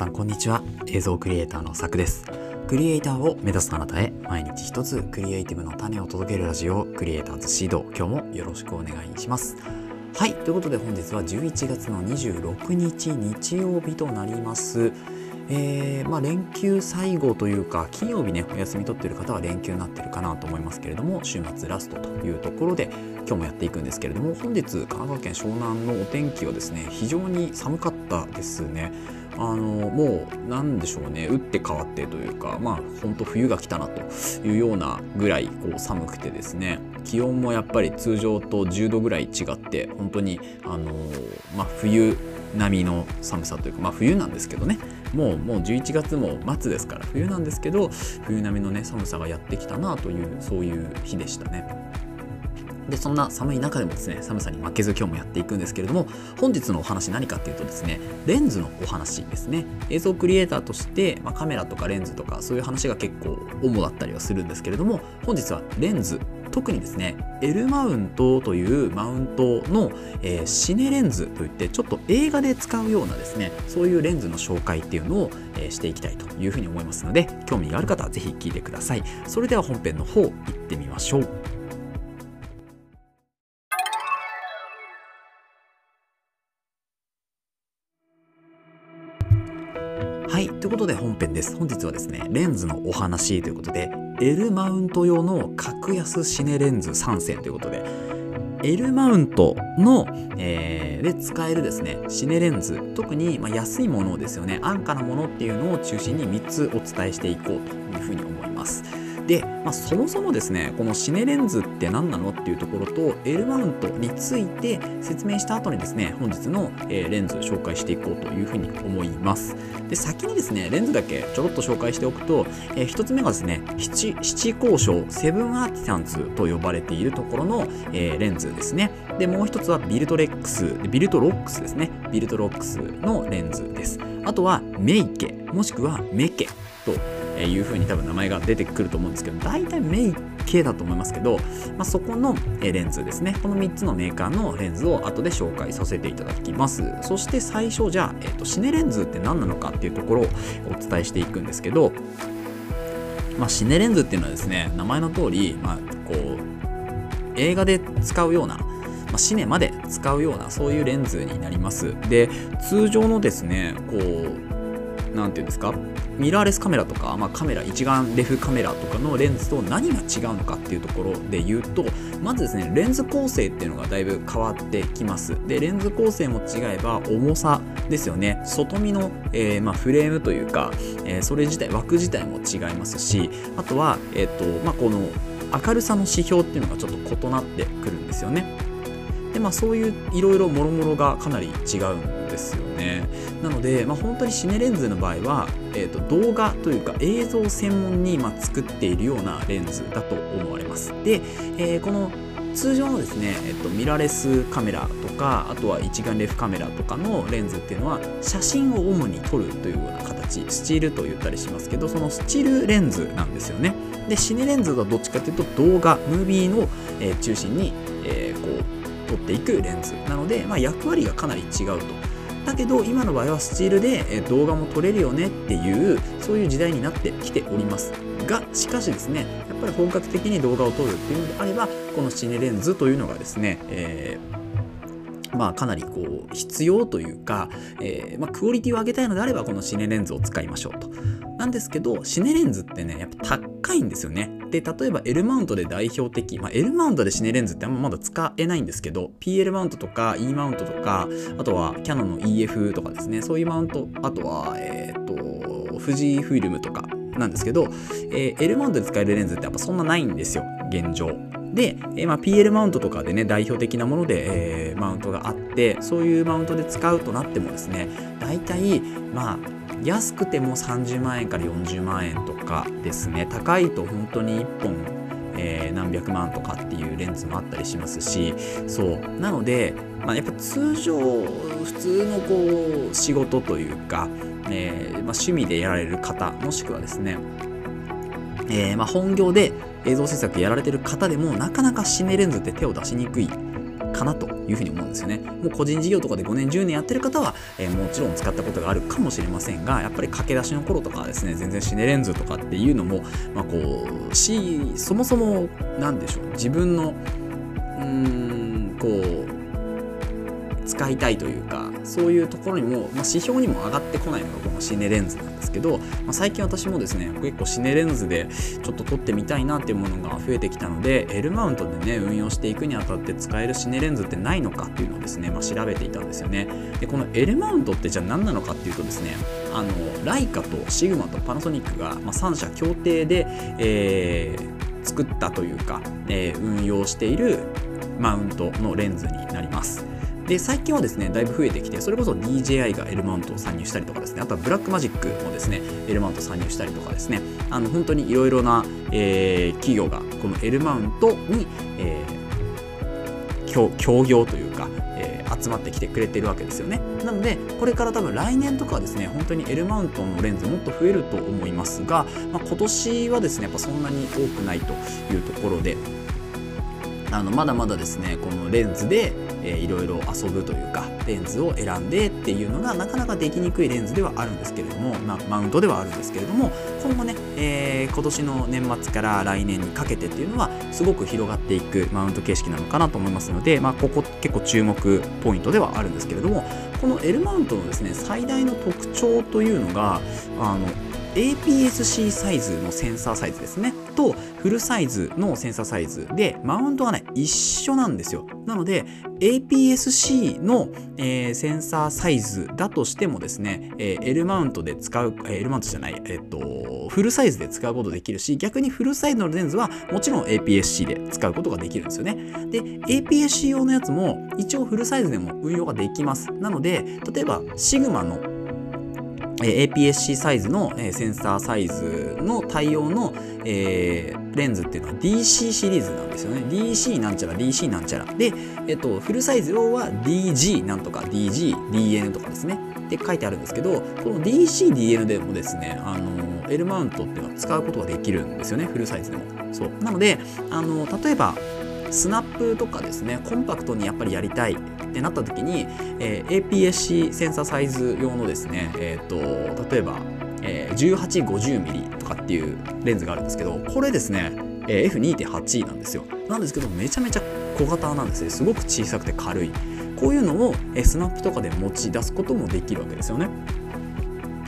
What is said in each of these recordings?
さんこんにちは。映像クリエイターのさくです。クリエイターを目指すあなたへ毎日一つクリエイティブの種を届けるラジオクリエイターズシード。今日もよろしくお願いします。はいということで本日は11月の26日日曜日となります。えー、まあ、連休最後というか金曜日ねお休み取ってる方は連休になってるかなと思いますけれども週末ラストというところで今日もやっていくんですけれども本日神奈川県湘南のお天気はですね非常に寒かったですね。あのもう何でしょうね。打って変わってというかまあ本当冬が来たなというようなぐらいこう寒くてですね。気温もやっぱり通常と10度ぐらい違って本当にあのまあ冬並みの寒さというかまあ冬なんですけどね。もうもう11月も末ですから冬なんですけど冬並みのね寒さがやってきたなというそういう日でしたね。でそんな寒い中でもですね寒さに負けず今日もやっていくんですけれども本日のお話何かっていうとですねレンズのお話ですね。映像クリエイターとして、まあ、カメラとかレンズとかそういう話が結構主だったりはするんですけれども本日はレンズ特にですね L マウントというマウントの、えー、シネレンズといってちょっと映画で使うようなですねそういうレンズの紹介っていうのを、えー、していきたいというふうに思いますので興味がある方はぜひ聞いてください。それでは本編の方行ってみましょう。ということで本編です。本日はですね、レンズのお話ということで、L マウント用の格安シネレンズ3選ということで、L マウントの、えー、で使えるですね、シネレンズ、特に、まあ、安いものですよね、安価なものっていうのを中心に3つお伝えしていこうというふうに思います。で、まあ、そもそもですねこのシネレンズって何なのっていうところと L マウントについて説明した後にですね本日の、えレンズ紹介していこうというふうに思います。で先にですねレンズだけちょろっと紹介しておくと、えー、1つ目がですね七七交渉セブンアーティサンズと呼ばれているところの、えー、レンズですね。でもう1つはビルトレックス Viltrox ですね。 Viltrox のレンズです。あとはメイケもしくはメケというふうに多分名前が出てくると思うんですけど大体メイケだと思いますけど、まあ、そこのレンズですね。この3つのメーカーのレンズを後で紹介させていただきます。そして最初じゃあ、えーと、シネレンズって何なのかっていうところをお伝えしていくんですけどまあ、シネレンズっていうのはですね名前の通り、まあ、こう映画で使うようなま、シネマで使うようなそういうレンズになります。で通常のですねこう何て言うんですか？ミラーレスカメラとか、まあ、カメラ一眼レフカメラとかのレンズと何が違うのかっていうところで言うとまずですねレンズ構成っていうのがだいぶ変わってきます。でレンズ構成も違えば重さですよね。外見の、えー、まあ、フレームというか、えー、それ自体枠自体も違いますしあとは、えーとまあ、この明るさの指標っていうのがちょっと異なってくるんですよね。でまあそういういろいろもろもろがかなり違うんですよね。なので、まあ、本当にシネレンズの場合は、えーと、動画というか映像専門に、ま、作っているようなレンズだと思われます。で、えー、この通常のですね、えっと、ミラーレスカメラとかあとは一眼レフカメラとかのレンズっていうのは写真を主に撮るというような形スチールと言ったりしますけどそのスチールレンズなんですよね。でシネレンズはどっちかというと動画ムービーの、えー、中心に、えー、こう撮っていくレンズ。なので、まあ、役割がかなり違うと。だけど今の場合はスチールで動画も撮れるよねっていうそういう時代になってきておりますがしかしですねやっぱり本格的に動画を撮るっていうのであればこのシネレンズというのがですね、えーまあ、かなりこう必要というか、えー、まあ、クオリティを上げたいのであればこのシネレンズを使いましょうと。なんですけどシネレンズってねやっぱ高いんですよね。で例えば L マウントで代表的、まあ、L マウントでシネレンズってあんままだ使えないんですけど PL マウントとか E マウントとかあとはキャノンの EF とかですねそういうマウントあとはえっ、ー、と富士フィルムとかなんですけど、えー、L マウントで使えるレンズってやっぱそんなないんですよ現状。で、えー、まあ、PL マウントとかでね代表的なもので、えー、マウントがあってそういうマウントで使うとなってもですね大体まあ安くても30万円から40万円とかですね。高いと本当に1本、えー、何百万とかっていうレンズもあったりしますし。そう。なので、まあ、やっぱ通常普通のこう仕事というか、えーまあ、趣味でやられる方もしくはですねえー、まあ、本業で映像制作やられてる方でもなかなかシネレンズって手を出しにくいかなというふうに思うんですよね。もう個人事業とかで5年10年やってる方は、えー、もちろん使ったことがあるかもしれませんがやっぱり駆け出しの頃とかはですね全然シネレンズとかっていうのも、まあ、こうしそもそも何でしょう自分のうーんこう使いたいというかそういうところにも、まあ、指標にも上がってこないのがシネレンズなんですけど、まあ、最近私もですね結構シネレンズでちょっと撮ってみたいなっていうものが増えてきたので L マウントでね運用していくにあたって使えるシネレンズってないのかっていうのをですね、まあ、調べていたんですよね。でこの L マウントってじゃあ何なのかっていうとですねあのライカとシグマとパナソニックが、まあ、3社協定で、えー、作ったというか、えー、運用しているマウントのレンズになります。で最近はですねだいぶ増えてきてそれこそ DJI が L マウントを参入したりとかですねあとはブラックマジックもですね L マウント参入したりとかですねあの本当にいろいろな、えー、企業がこの L マウントに、えー、協業というか、えー、集まってきてくれてるわけですよね。なのでこれから多分来年とかはですね本当に L マウントのレンズもっと増えると思いますが、まあ、今年はですねやっぱそんなに多くないというところであのまだまだですねこのレンズでえー、いろいろ遊ぶというかレンズを選んでっていうのがなかなかできにくいレンズではあるんですけれども、まあ、マウントではあるんですけれども今後ね、えー、今年の年末から来年にかけてっていうのはすごく広がっていくマウント形式なのかなと思いますので、まあ、ここ結構注目ポイントではあるんですけれどもこの L マウントのですね最大の特徴というのがあの APS-C サイズのセンサーサイズですね。とフルサイズのセンサーサイズ。でマウントがね一緒なんですよ。なので APS-C の、えー、センサーサイズだとしてもですね、えー、L マウントで使う、えー、L マウントじゃない、えっ、とフルサイズで使うことできるし逆にフルサイズのレンズはもちろん APS-C で使うことができるんですよね。で APS-C 用のやつも一応フルサイズでも運用ができます。なので例えばシグマの APS-C サイズの、センサーサイズの対応の、え、レンズっていうのは DC シリーズなんですよね。DC なんちゃら DC なんちゃら。で、えっと、フルサイズ用は DG なんとか DG、DN とかですね。って書いてあるんですけど、この DC、DN でもですね、あの、L マウントっていうのは使うことができるんですよね。フルサイズでも。そう。なので、あの、例えば、スナップとかですねコンパクトにやっぱりやりたいってなった時に、えー、APS-C センサーサイズ用のですね、えーと、例えば、えー、1850mm とかっていうレンズがあるんですけどこれですね、えー、F2.8 なんですよ。なんですけどめちゃめちゃ小型なんですね。すごく小さくて軽い。こういうのを、えー、スナップとかで持ち出すこともできるわけですよね。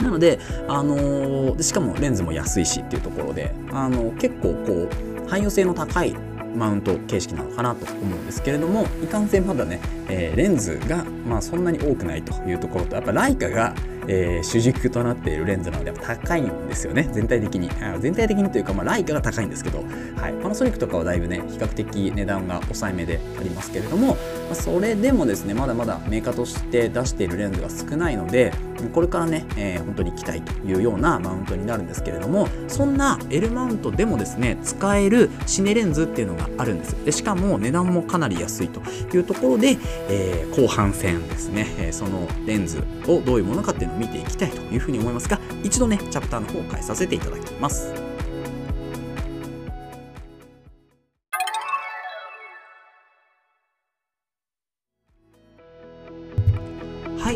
なので、あのー、しかもレンズも安いしっていうところで、あのー、結構こう汎用性の高いマウント形式なのかなと思うんですけれどもいかんせんまだね、えー、レンズが、まあ、そんなに多くないというところとやっぱライカがえー、主軸となっているレンズなのでやっぱ高いんですよね全体的に。全体的にというか、まあ、ライカが高いんですけど、はい、パナソニックとかはだいぶね比較的値段が抑えめでありますけれども、それでもですねまだまだメーカーとして出しているレンズが少ないのでこれからね、えー、本当に期待というようなマウントになるんですけれどもそんな L マウントでもですね使えるシネレンズっていうのがあるんですでしかも値段もかなり安いというところで、えー、後半戦ですね、え、そのレンズをどういうものかっていうのを見ていきたいというふうに思いますが一度ねチャプターの方を変えさせていただきます。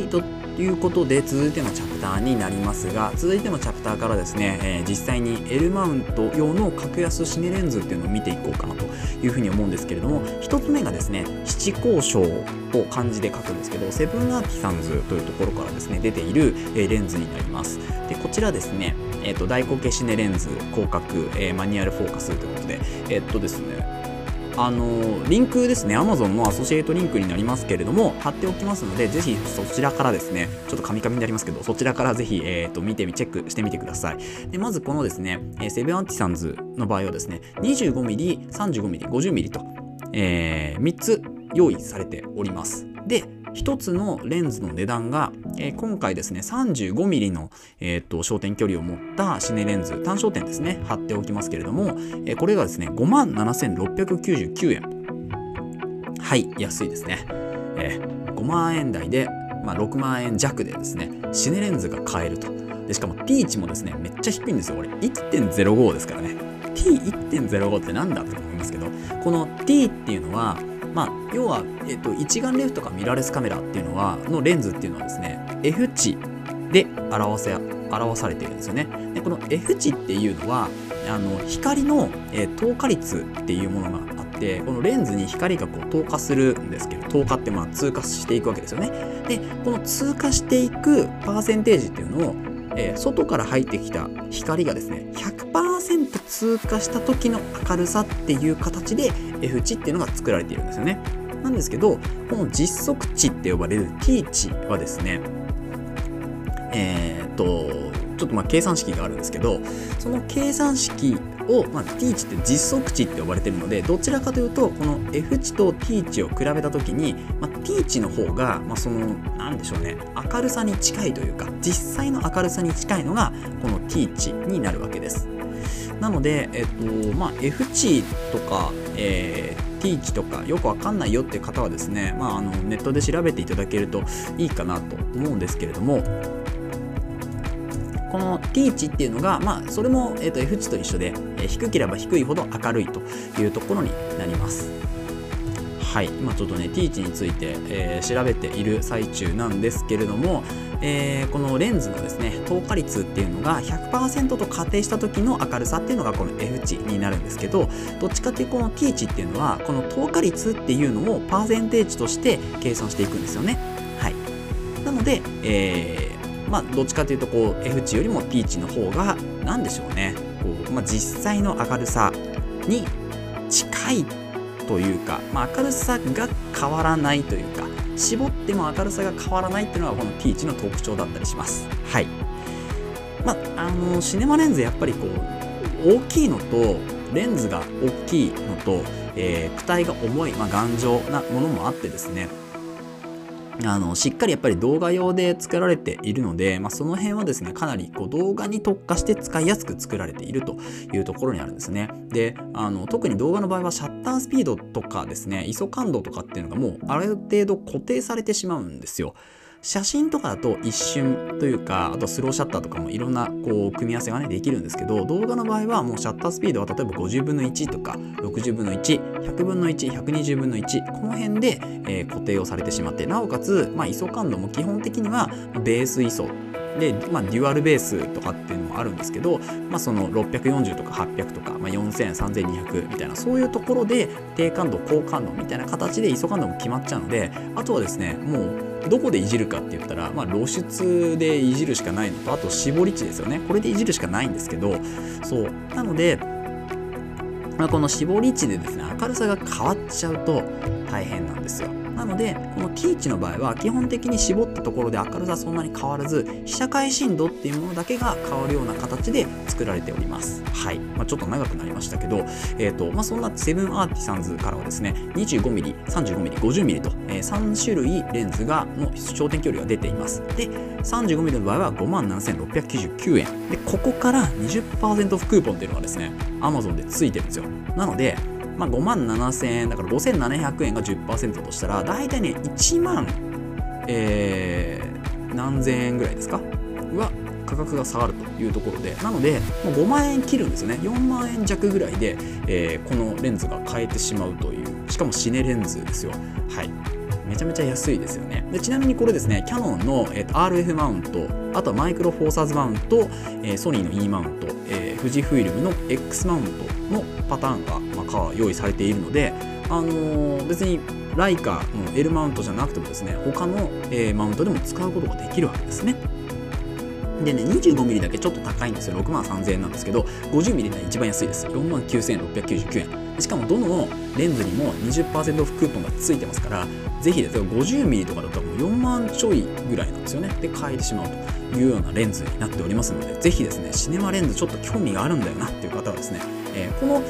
ということで続いてのチャプターになりますが続いてのチャプターからですね、えー、実際に L マウント用の格安シネレンズっていうのを見ていこうかなというふうに思うんですけれども1つ目がですね七工匠を漢字で書くんですけど7Artisans というところからですね出ている、え、レンズになります。でこちらですねえ、ー、と大口径シネレンズ広角、えー、マニュアルフォーカスということでえっ、とですねあのリンクですね。Amazon のアソシエイトリンクになりますけれども貼っておきますのでぜひそちらからですねちょっとカミカミになりますけどそちらからぜひ、えーと、見てみチェックしてみてください。でまずこのですね、えセブンアンティサンズの場合はですね 25mm、35mm、50mm と、えー、3つ用意されております。で1つのレンズの値段が、えー、今回ですね 35mm の、えーと、焦点距離を持ったシネレンズ単焦点ですね貼っておきますけれども、えー、これがですね5万7699円。はい安いですね、えー、5万円台で、まあ、6万円弱でですねシネレンズが買えると。でしかも T 値もですねめっちゃ低いんですよこれ。1.05ですからね。T1.05 ってなんだと思いますけどこの T っていうのはまあ、要は、えっと、一眼レフとかミラーレスカメラっていうのはのレンズっていうのはですね F 値で表せ表されているんですよね。でこの F 値っていうのはあの光の、えー、透過率っていうものがあってこのレンズに光がこう透過するんですけど透過ってまあ通過していくわけですよね。でこの通過していくパーセンテージっていうのをえー、外から入ってきた光がですね100%通過した時の明るさっていう形で F 値っていうのが作られているんですよね。なんですけどこの実測値って呼ばれる T 値はですねえー、っとちょっとまあ計算式があるんですけどその計算式を、まあ、T 値って実測値って呼ばれてるのでどちらかというとこの F 値と T 値を比べた時に、まあ、T 値の方が、まあ、その何でしょうね明るさに近いというか実際の明るさに近いのがこの T 値になるわけです。なので、えっとまあ、F 値とか、えー、T 値とかよくわかんないよっていう方はですね、まあ、あのネットで調べていただけるといいかなと思うんですけれどもこの T 値っていうのが、まあ、それも、えー、と F 値と一緒で、え、低ければ低いほど明るいというところになります。はい、今ちょっとね T 値について、えー、調べている最中なんですけれども、えー、このレンズのですね透過率っていうのが100%と仮定した時の明るさっていうのがこの F 値になるんですけどどっちかっていうこの T 値っていうのはこの透過率っていうのをパーセンテージとして計算していくんですよね。はい、なので、えーまあ、どっちかというとこう F 値よりも T 値の方が何でしょうね。こう、まあ、実際の明るさに近いというか、まあ、明るさが変わらないというか絞っても明るさが変わらないっていうのがこの T1 の特徴だったりします。はい。まあ、あのシネマレンズやっぱりこう大きいのとレンズが大きいのと、えー、躯体が重い、まあ、頑丈なものもあってですねあのしっかりやっぱり動画用で作られているので、まあ、その辺はですねかなりこう動画に特化して使いやすく作られているというところにあるんですね。であの特に動画の場合はシャッタースピードとかですね ISO 感度とかっていうのがもうある程度固定されてしまうんですよ。写真とかだと一瞬というかあとスローシャッターとかもいろんなこう組み合わせがねできるんですけど動画の場合はもうシャッタースピードは例えば50分の1とか60分の1100分の1120分の1この辺で、えー、固定をされてしまってなおかつ、まあ、ISO 感度も基本的にはベース ISO で、まあ、デュアルベースとかっていうのもあるんですけど、まあ、その640とか800とか、まあ、4000、3200みたいなそういうところで低感度、高感度みたいな形で ISO 感度も決まっちゃうのであとはですねもうどこでいじるかって言ったら、まあ、露出でいじるしかないのとあと絞り値ですよね。これでいじるしかないんですけどそう。なので、まあ、この絞り値でですね明るさが変わっちゃうと大変なんですよ。なのでこの T 値の場合は基本的に絞ったところで明るさそんなに変わらず被写界深度っていうものだけが変わるような形で作られております。はい、まあ、ちょっと長くなりましたけど、えーとまあ、そんなセブンアーティサンズからはですね 25mm、35mm、50mm と、えー、3種類レンズがの焦点距離が出ています。で 35mm の場合は57,699円。でここから20%オフクーポンっていうのがですね Amazon でついてるんですよ。なのでまあ、5万7000円だから5700円が10%としたら大体ね1万、えー、何千円ぐらいですか？は価格が下がるというところで。なのでもう5万円切るんですよね。4万円弱ぐらいで、えー、このレンズが買えてしまうというしかもシネレンズですよ。はい。めちゃめちゃ安いですよね。でちなみにこれですねキャノンの、えー、RF マウントあとはマイクロフォーサーズマウント、えー、ソニーの E マウント、えー、富士フイルムの X マウントのパターンが、まあ、用意されているので、あの、別にライカの L マウントじゃなくてもですね他の、え、マウントでも使うことができるわけですね。でね、25mm だけちょっと高いんですよ。6万3000円なんですけど、50mm が一番安いです。4万9699円。しかもどのレンズにも20%オフクーポンがついてますから、ぜひですよ、50mm とかだともう4万ちょいぐらいなんですよね。で、買えてしまうというようなレンズになっておりますので、ぜひですね、シネマレンズちょっと興味があるんだよなっていう方はですね、えー、この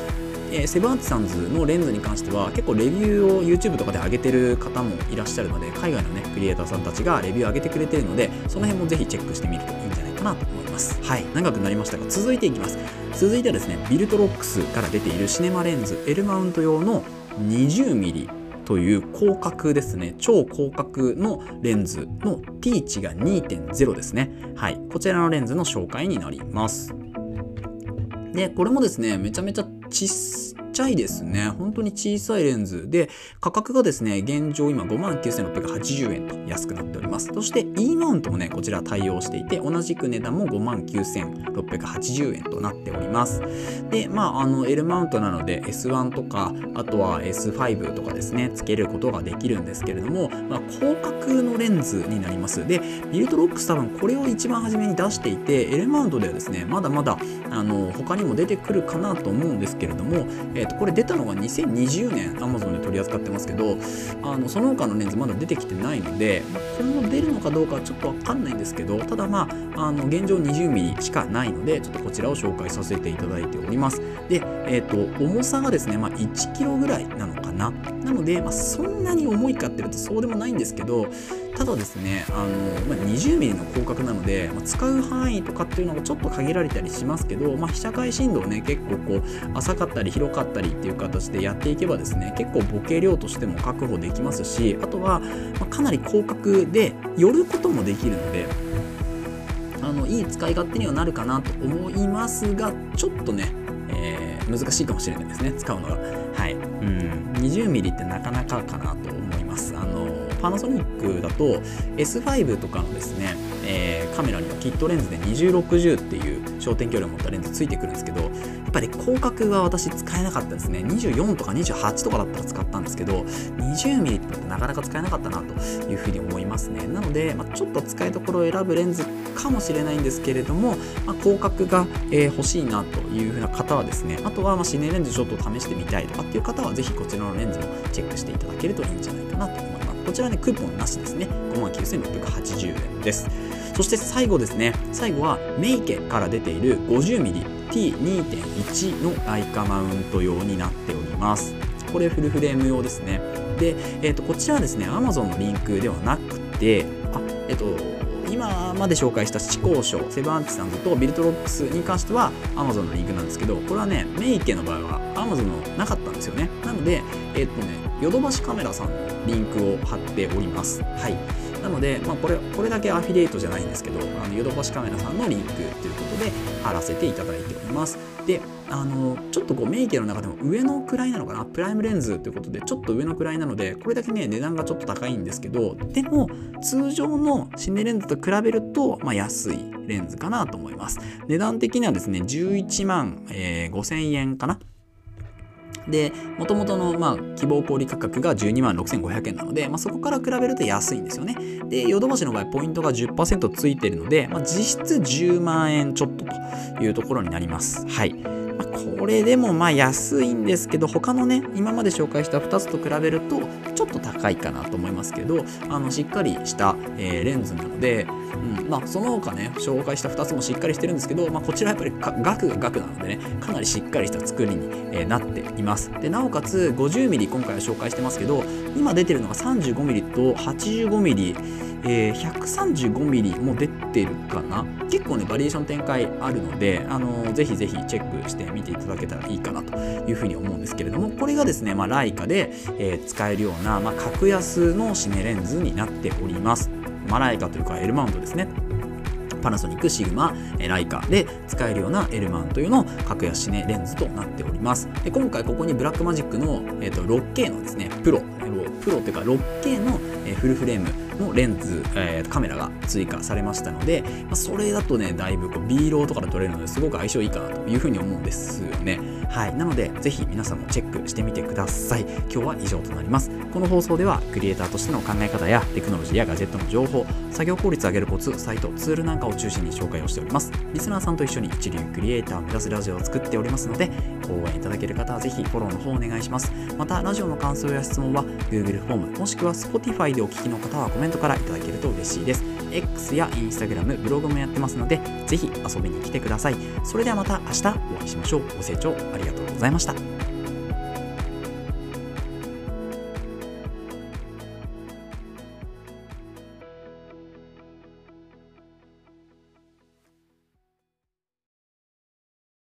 えー、7Artisans のレンズに関しては結構レビューを YouTube とかで上げてる方もいらっしゃるので海外のねクリエイターさんたちがレビュー上げてくれてるのでその辺もぜひチェックしてみるといいんじゃないかなと思います。はい。長くなりましたが続いていきます。続いてはですね Viltrox から出ているシネマレンズ L マウント用の 20mm という広角ですね。超広角のレンズの T 値が2.0ですね。はい。こちらのレンズの紹介になります。でこれもですねめちゃめちゃちゃいですね。本当に小さいレンズで、価格がですね、現状今59,680円と安くなっております。そして E マウントもね、こちら対応していて、同じく値段も59,680円となっております。で、まあ、あの L マウントなので S1 とか、あとは S5 とかですね、つけることができるんですけれども、まあ、広角のレンズになります。で、ビルトロックス多分これを一番初めに出していて、L マウントではですね、まだまだあの他にも出てくるかなと思うんですけれども、えー、とこれ出たのが2020年 Amazon で取り扱ってますけど、あのその他のレンズまだ出てきてないので、まあ、今後出るのかどうかはちょっとわかんないんですけど、ただまあ、あの現状 20mm しかないので、ちょっとこちらを紹介させていただいております。で、え、ー、と、重さがですね、まあ、1 k g ぐらいなのかな。なので、まあ、そんなに重いかっていうとそうでもないんですけど、ただですね、あのまあ、20mm の広角なので、まあ、使う範囲とかっていうのがちょっと限られたりしますけど、まあ、被写界深度をね、結構こう、浅かったり広かったりっていう形でやっていけばですね、結構ボケ量としても確保できますし、あとは、まかなり広角で寄ることもできるので、あのいい使い勝手にはなるかなと思いますが、ちょっとね、えー、難しいかもしれないですね、使うのが。はい。うん、20mm ってなかなかかなと思います。あのパナソニックだと S5 とかのですね、えー、カメラにはキットレンズで2060っていう焦点距離を持ったレンズついてくるんですけどやっぱり広角は私使えなかったですね。24とか28とかだったら使ったんですけど 20mm ってなかなか使えなかったなというふうに思いますね。なので、まあ、ちょっと使いどころを選ぶレンズかもしれないんですけれども、まあ、広角が、えー、欲しいなというふうな方はですねあとはまあシネレンズちょっと試してみたいとかっていう方はぜひこちらのレンズもチェックしていただけるといいんじゃないかなと思います。こちらね、クーポンなしですね。59,680円です。そして最後ですね、最後はメイケから出ている 50mm T2.1 のライカマウント用になっております。これフルフレーム用ですね。で、えー、とこちらはですね、Amazon のリンクではなくて、あえっ、ー、と、まで紹介した四交渉、セブンアンティさんズとビルトロックスに関しては Amazon のリンクなんですけど、これはね、メイケの場合は Amazon のなかったんですよね。なので、えっ、とね、ヨドバシカメラさんのリンクを貼っております。はい。なので、まあ、これ、これだけアフィリエイトじゃないんですけど、あのヨドバシカメラさんのリンクということで貼らせていただいております。で、あの、ちょっとこうメイケルの中でも上の位なのかな？プライムレンズということで、ちょっと上の位なので、これだけね、値段がちょっと高いんですけど、でも、通常のシネレンズと比べると、まあ、安いレンズかなと思います。値段的にはですね、11万、えー、5000円かな？で、もともとの、まあ、希望小売価格が12万6500円なので、まあ、そこから比べると安いんですよね。で、ヨドバシの場合、ポイントが10%ついているので、まあ、実質10万円ちょっとというところになります。はい。これでもまあ安いんですけど他のね今まで紹介した2つと比べるとちょっと高いかなと思いますけどあのしっかりした、えー、レンズなので、うんまあ、その他ね紹介した2つもしっかりしてるんですけど、まあ、こちらやっぱり額が額なのでねかなりしっかりした作りに、えー、なっています。でなおかつ 50mm 今回は紹介してますけど今出てるのが 35mm と 85mm えー、135mm も出てるかな？結構ねバリエーション展開あるので、あのー、ぜひぜひチェックしてみていただけたらいいかなというふうに思うんですけれどもこれがですね、まあ、ライカで、えー、使えるような、まあ、格安のシネレンズになっております、ま、ライカというか L マウントですね。パナソニック、シグマ、ライカで使えるような L マウント用の格安シネレンズとなっております。で今回ここに Blackmagic の、えーと、6K のですね、プロ、プロというか 6K のフルフレームのレンズ、えー、カメラが追加されましたので、まあ、それだとね、だいぶこう B ローとかで撮れるのですごく相性いいかなというふうに思うんですよね。はい。なので、ぜひ皆さんもチェックしてみてください。今日は以上となります。この放送では、クリエイターとしての考え方やテクノロジーやガジェットの情報、作業効率を上げるコツ、サイト、ツールなんかを中心に紹介をしております。リスナーさんと一緒に一流クリエイターを目指すラジオを作っておりますので、応援いただける方はぜひフォローの方お願いします。また、ラジオの感想や質問は Google フォーム、もしくは Spotify でお聞きの方はコメントからいただけると嬉しいです。X や Instagram、ブログもやってますので、ぜひ遊びに来てください。それではまた明日お会いしましょう。ご清聴ありがとうございました。